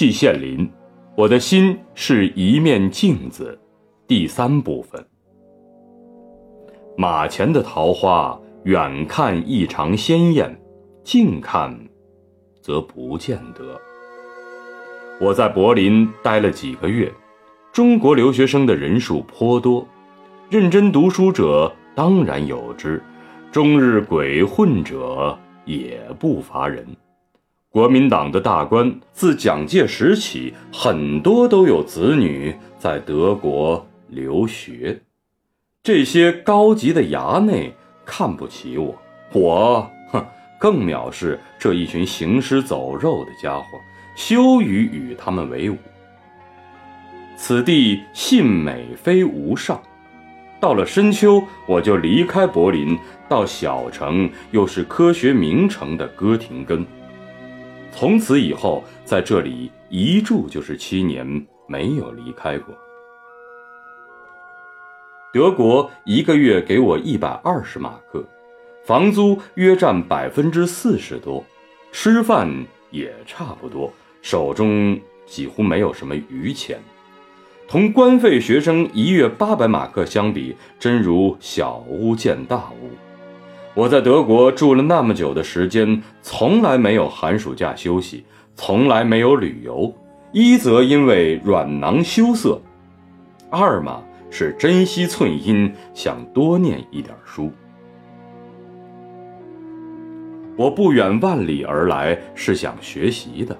季羡林，我的心是一面镜子，第三部分。马前的桃花，远看异常鲜艳，近看，则不见得。我在柏林待了几个月，中国留学生的人数颇多，认真读书者当然有之，终日鬼混者也不乏人。国民党的大官自蒋介石起，很多都有子女在德国留学。这些高级的衙内看不起我，我哼更藐视这一群行尸走肉的家伙，羞于与他们为伍。此地信美非无上，到了深秋，我就离开柏林，到小城，又是科学名城的哥廷根。从此以后，在这里一住就是七年，没有离开过。德国一个月给我一百二十马克，房租约占百分之四十多，吃饭也差不多，手中几乎没有什么余钱。同官费学生一月八百马克相比，真如小巫见大巫。我在德国住了那么久的时间，从来没有寒暑假休息，从来没有旅游。一则因为软囊羞涩，二嘛是珍惜寸阴，想多念一点书。我不远万里而来是想学习的，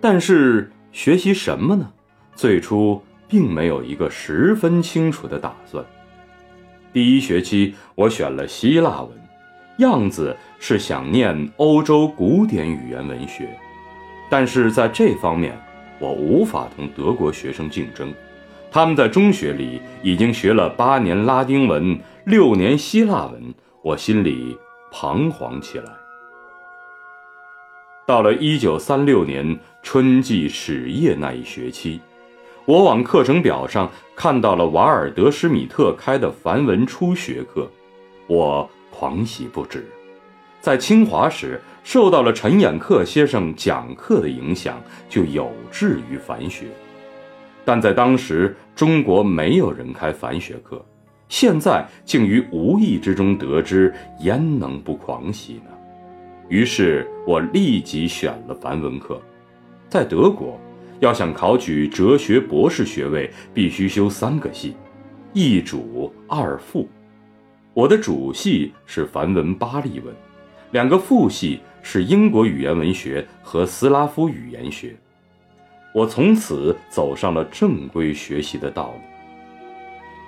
但是学习什么呢？最初并没有一个十分清楚的打算。第一学期我选了希腊文。样子是想念欧洲古典语言文学，但是在这方面我无法同德国学生竞争。他们在中学里已经学了八年拉丁文、六年希腊文，我心里彷徨起来。到了一九三六年春季始业那一学期，我往课程表上看到了瓦尔德施米特开的梵文初学课，我。狂喜不止，在清华时受到了陈寅恪先生讲课的影响，就有志于梵学。但在当时中国没有人开梵学课，现在竟于无意之中得知，焉能不狂喜呢？于是我立即选了梵文课。在德国，要想考取哲学博士学位，必须修三个系，一主二副。我的主系是梵文巴利文，两个副系是英国语言文学和斯拉夫语言学。我从此走上了正规学习的道路。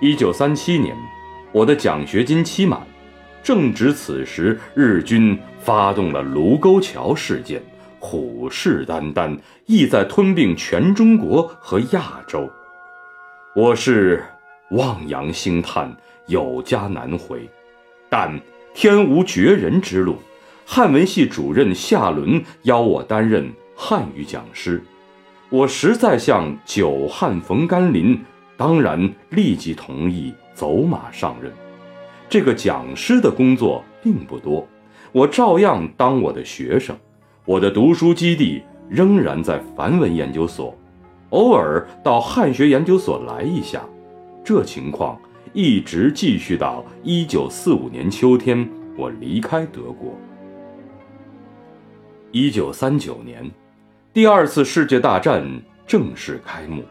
一九三七年，我的奖学金期满，正值此时，日军发动了卢沟桥事件，虎视眈眈，意在吞并全中国和亚洲。我是望洋兴叹。有家难回，但天无绝人之路。汉文系主任夏伦邀我担任汉语讲师，我实在像久旱逢甘霖，当然立即同意走马上任。这个讲师的工作并不多，我照样当我的学生。我的读书基地仍然在梵文研究所，偶尔到汉学研究所来一下。这情况。一直继续到一九四五年秋天，我离开德国。一九三九年，第二次世界大战正式开幕。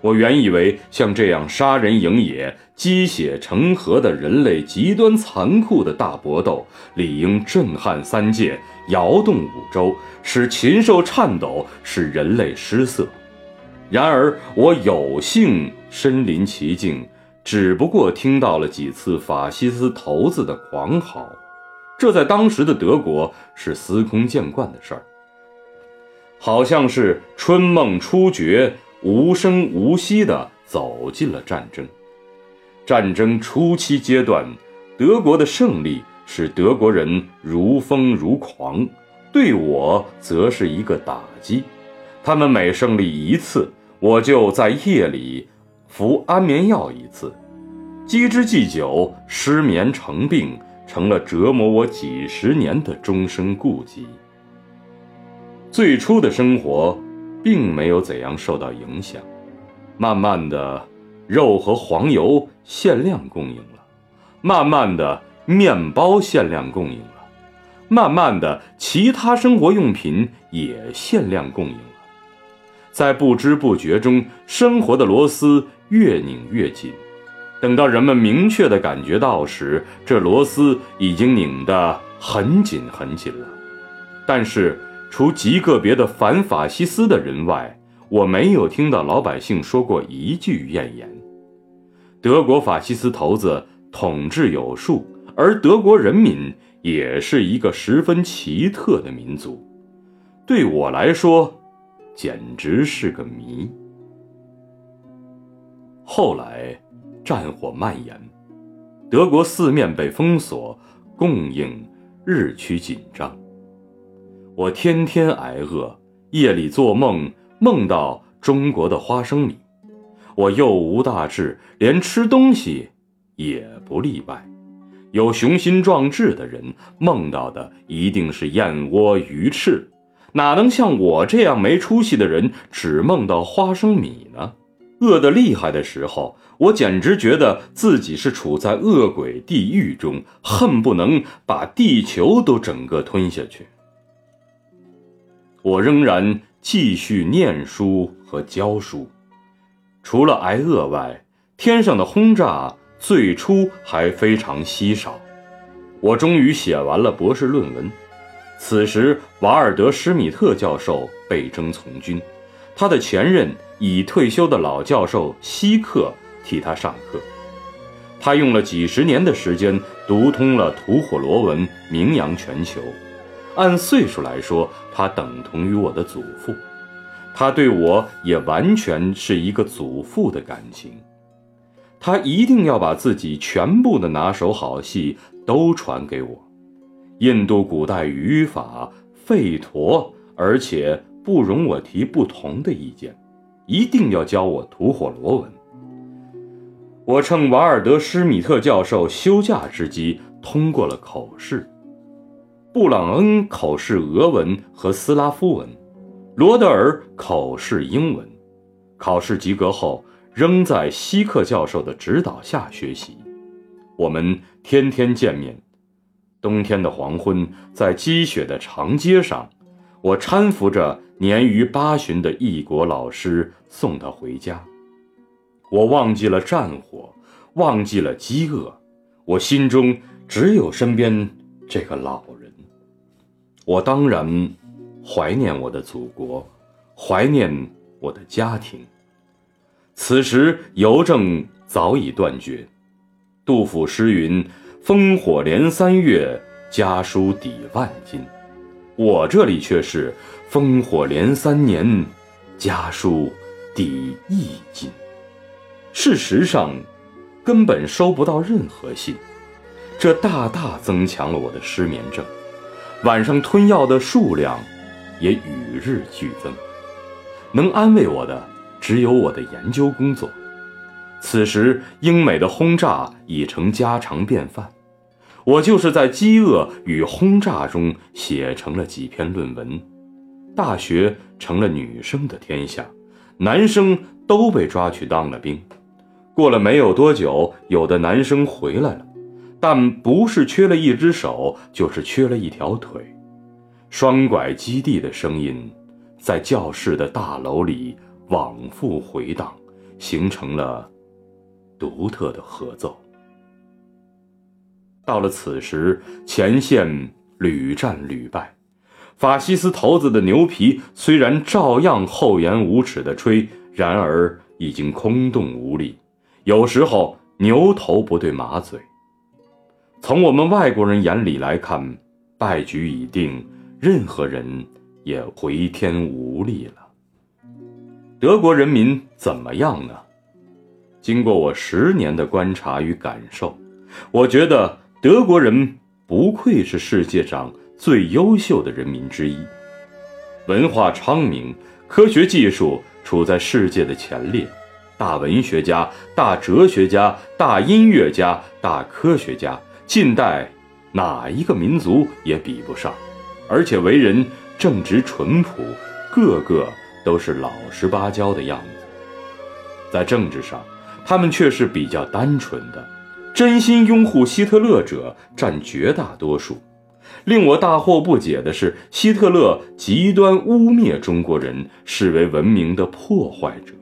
我原以为像这样杀人营野、积血成河的人类极端残酷的大搏斗，理应震撼三界、摇动五洲，使禽兽颤抖，使人类失色。然而，我有幸身临其境。只不过听到了几次法西斯头子的狂嚎，这在当时的德国是司空见惯的事儿，好像是春梦初觉，无声无息地走进了战争。战争初期阶段，德国的胜利使德国人如疯如狂，对我则是一个打击。他们每胜利一次，我就在夜里。服安眠药一次，积之既久，失眠成病，成了折磨我几十年的终生痼疾。最初的生活并没有怎样受到影响。慢慢的，肉和黄油限量供应了；慢慢的，面包限量供应了；慢慢的，其他生活用品也限量供应了。在不知不觉中，生活的螺丝越拧越紧。等到人们明确的感觉到时，这螺丝已经拧得很紧很紧了。但是，除极个别的反法西斯的人外，我没有听到老百姓说过一句怨言。德国法西斯头子统治有术，而德国人民也是一个十分奇特的民族。对我来说，简直是个谜。后来，战火蔓延，德国四面被封锁，供应日趋紧张。我天天挨饿，夜里做梦。梦到中国的花生米，我又无大志，连吃东西也不例外。有雄心壮志的人梦到的一定是燕窝、鱼翅，哪能像我这样没出息的人只梦到花生米呢？饿得厉害的时候，我简直觉得自己是处在恶鬼地狱中，恨不能把地球都整个吞下去。我仍然。继续念书和教书，除了挨饿外，天上的轰炸最初还非常稀少。我终于写完了博士论文。此时，瓦尔德施米特教授被征从军，他的前任已退休的老教授希克替他上课。他用了几十年的时间读通了吐火罗文，名扬全球。按岁数来说，他等同于我的祖父，他对我也完全是一个祖父的感情。他一定要把自己全部的拿手好戏都传给我，印度古代语法吠陀，而且不容我提不同的意见，一定要教我吐火罗文。我趁瓦尔德施米特教授休假之机，通过了口试。布朗恩口试俄文和斯拉夫文，罗德尔口试英文。考试及格后，仍在希克教授的指导下学习。我们天天见面。冬天的黄昏，在积雪的长街上，我搀扶着年逾八旬的异国老师送他回家。我忘记了战火，忘记了饥饿，我心中只有身边这个老人。我当然怀念我的祖国，怀念我的家庭。此时邮政早已断绝。杜甫诗云：“烽火连三月，家书抵万金。”我这里却是“烽火连三年，家书抵一金。”事实上，根本收不到任何信，这大大增强了我的失眠症。晚上吞药的数量也与日俱增，能安慰我的只有我的研究工作。此时，英美的轰炸已成家常便饭，我就是在饥饿与轰炸中写成了几篇论文。大学成了女生的天下，男生都被抓去当了兵。过了没有多久，有的男生回来了。但不是缺了一只手，就是缺了一条腿。双拐基地的声音，在教室的大楼里往复回荡，形成了独特的合奏。到了此时，前线屡战屡败，法西斯头子的牛皮虽然照样厚颜无耻地吹，然而已经空洞无力。有时候牛头不对马嘴。从我们外国人眼里来看，败局已定，任何人也回天无力了。德国人民怎么样呢？经过我十年的观察与感受，我觉得德国人不愧是世界上最优秀的人民之一，文化昌明，科学技术处在世界的前列，大文学家、大哲学家、大音乐家、大科学家。近代哪一个民族也比不上，而且为人正直淳朴，个个都是老实巴交的样子，在政治上，他们却是比较单纯的，真心拥护希特勒者占绝大多数。令我大惑不解的是，希特勒极端污蔑中国人，视为文明的破坏者。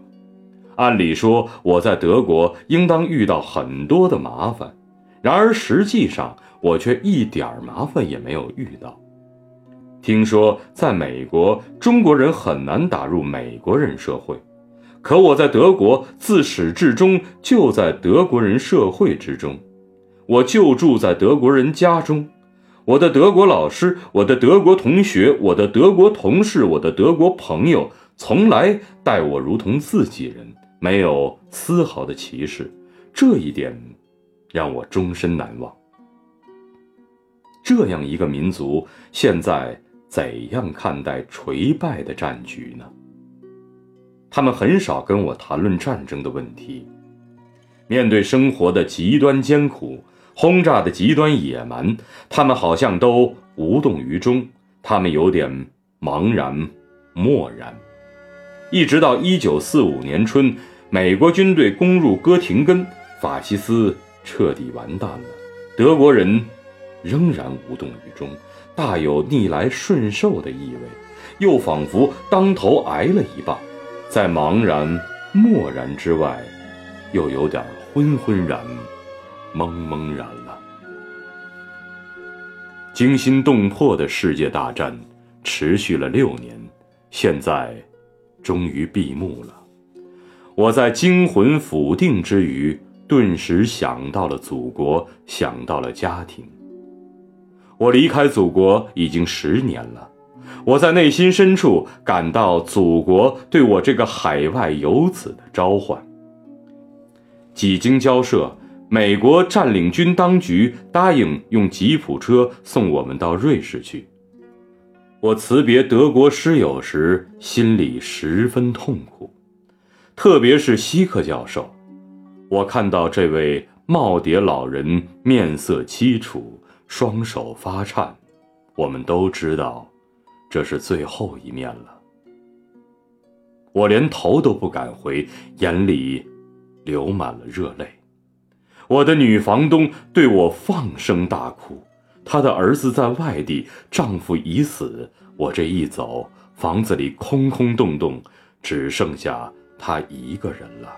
按理说，我在德国应当遇到很多的麻烦，然而实际上我却一点麻烦也没有遇到。听说在美国，中国人很难打入美国人社会，可我在德国自始至终就在德国人社会之中，我就住在德国人家中。我的德国老师，我的德国同学，我的德国同事，我的德国朋友，从来待我如同自己人，没有丝毫的歧视，这一点让我终身难忘。这样一个民族，现在怎样看待垂败的战局呢？他们很少跟我谈论战争的问题，面对生活的极端艰苦。轰炸的极端野蛮，他们好像都无动于衷，他们有点茫然漠然。一直到一九四五年春，美国军队攻入哥廷根，法西斯彻底完蛋了，德国人仍然无动于衷，大有逆来顺受的意味，又仿佛当头挨了一棒，在茫然漠然之外，又有点昏昏然。懵懵然了。惊心动魄的世界大战持续了六年，现在终于闭幕了。我在惊魂甫定之余，顿时想到了祖国，想到了家庭。我离开祖国已经十年了，我在内心深处感到祖国对我这个海外游子的召唤。几经交涉。美国占领军当局答应用吉普车送我们到瑞士去。我辞别德国师友时，心里十分痛苦，特别是希克教授。我看到这位耄耋老人面色凄楚，双手发颤，我们都知道，这是最后一面了。我连头都不敢回，眼里流满了热泪。我的女房东对我放声大哭，她的儿子在外地，丈夫已死。我这一走，房子里空空洞洞，只剩下她一个人了。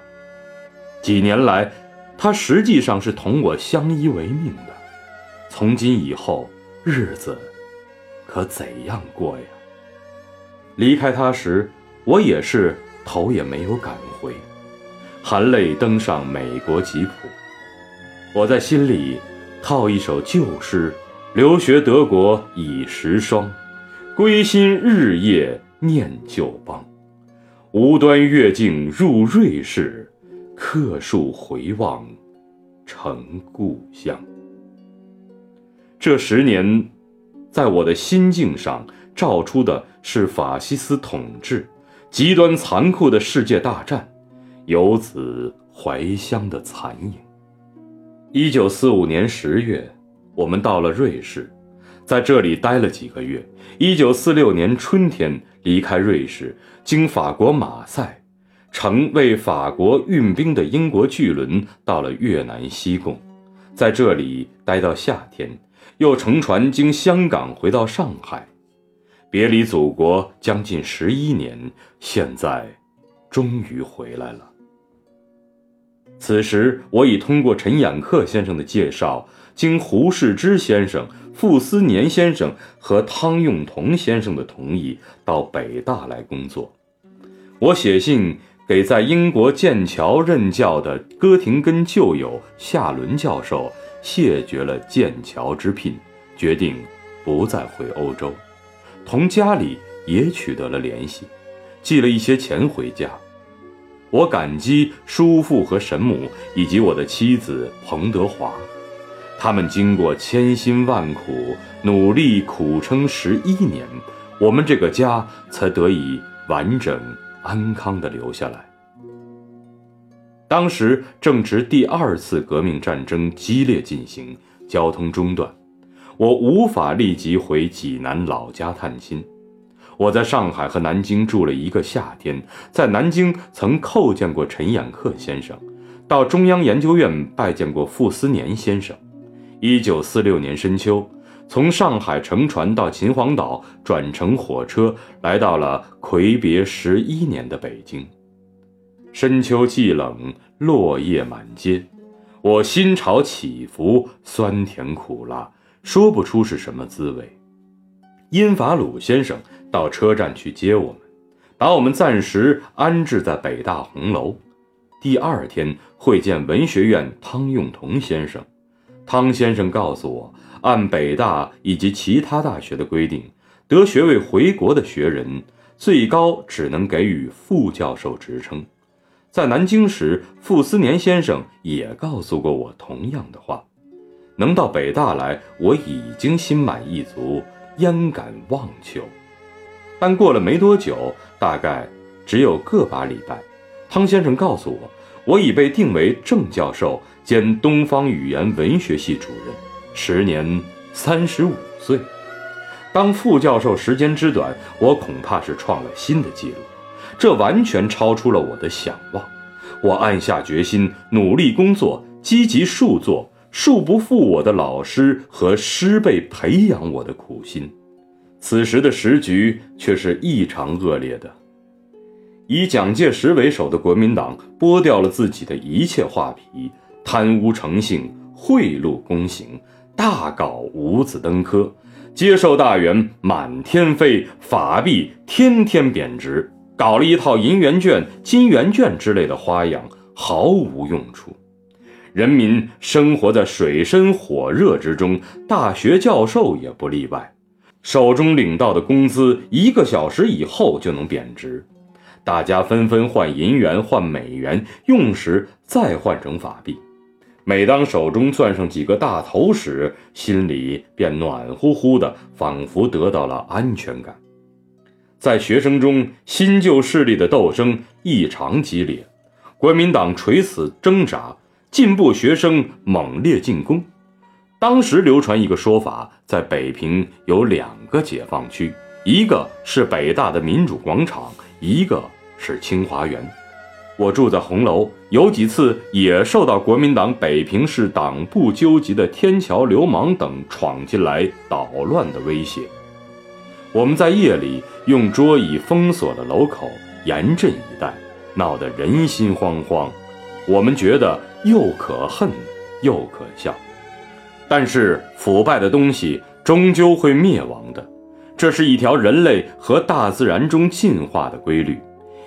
几年来，她实际上是同我相依为命的。从今以后，日子可怎样过呀？离开她时，我也是头也没有敢回，含泪登上美国吉普。我在心里套一首旧诗：留学德国已十霜，归心日夜念旧邦。无端越境入瑞士，客树回望成故乡。这十年，在我的心境上照出的是法西斯统治、极端残酷的世界大战、游子怀乡的残影。一九四五年十月，我们到了瑞士，在这里待了几个月。一九四六年春天离开瑞士，经法国马赛，乘为法国运兵的英国巨轮到了越南西贡，在这里待到夏天，又乘船经香港回到上海，别离祖国将近十一年，现在终于回来了。此时，我已通过陈寅恪先生的介绍，经胡适之先生、傅斯年先生和汤用彤先生的同意，到北大来工作。我写信给在英国剑桥任教的哥廷根旧友夏伦教授，谢绝了剑桥之聘，决定不再回欧洲，同家里也取得了联系，寄了一些钱回家。我感激叔父和神母，以及我的妻子彭德华，他们经过千辛万苦，努力苦撑十一年，我们这个家才得以完整安康地留下来。当时正值第二次革命战争激烈进行，交通中断，我无法立即回济南老家探亲。我在上海和南京住了一个夏天，在南京曾叩见过陈寅恪先生，到中央研究院拜见过傅斯年先生。一九四六年深秋，从上海乘船到秦皇岛，转乘火车来到了魁别十一年的北京。深秋既冷，落叶满街，我心潮起伏，酸甜苦辣，说不出是什么滋味。殷法鲁先生到车站去接我们，把我们暂时安置在北大红楼。第二天会见文学院汤用彤先生。汤先生告诉我，按北大以及其他大学的规定，得学位回国的学人最高只能给予副教授职称。在南京时，傅斯年先生也告诉过我同样的话。能到北大来，我已经心满意足，焉敢妄求？但过了没多久，大概只有个把礼拜，汤先生告诉我，我已被定为正教授。兼东方语言文学系主任，时年三十五岁。当副教授时间之短，我恐怕是创了新的纪录，这完全超出了我的想望。我暗下决心，努力工作，积极述作，恕不负我的老师和师辈培养我的苦心。此时的时局却是异常恶劣的，以蒋介石为首的国民党剥掉了自己的一切画皮。贪污成性，贿赂公行，大搞五子登科，接受大员满天飞，法币天天贬值，搞了一套银元券、金元券之类的花样，毫无用处。人民生活在水深火热之中，大学教授也不例外，手中领到的工资一个小时以后就能贬值，大家纷纷换银元、换美元，用时再换成法币。每当手中攥上几个大头时，心里便暖乎乎的，仿佛得到了安全感。在学生中，新旧势力的斗争异常激烈，国民党垂死挣扎，进步学生猛烈进攻。当时流传一个说法，在北平有两个解放区，一个是北大的民主广场，一个是清华园。我住在红楼，有几次也受到国民党北平市党部纠集的天桥流氓等闯进来捣乱的威胁。我们在夜里用桌椅封锁了楼口，严阵以待，闹得人心惶惶。我们觉得又可恨又可笑。但是腐败的东西终究会灭亡的，这是一条人类和大自然中进化的规律。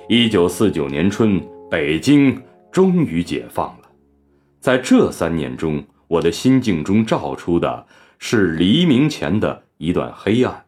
一九四九年春。北京终于解放了，在这三年中，我的心境中照出的是黎明前的一段黑暗。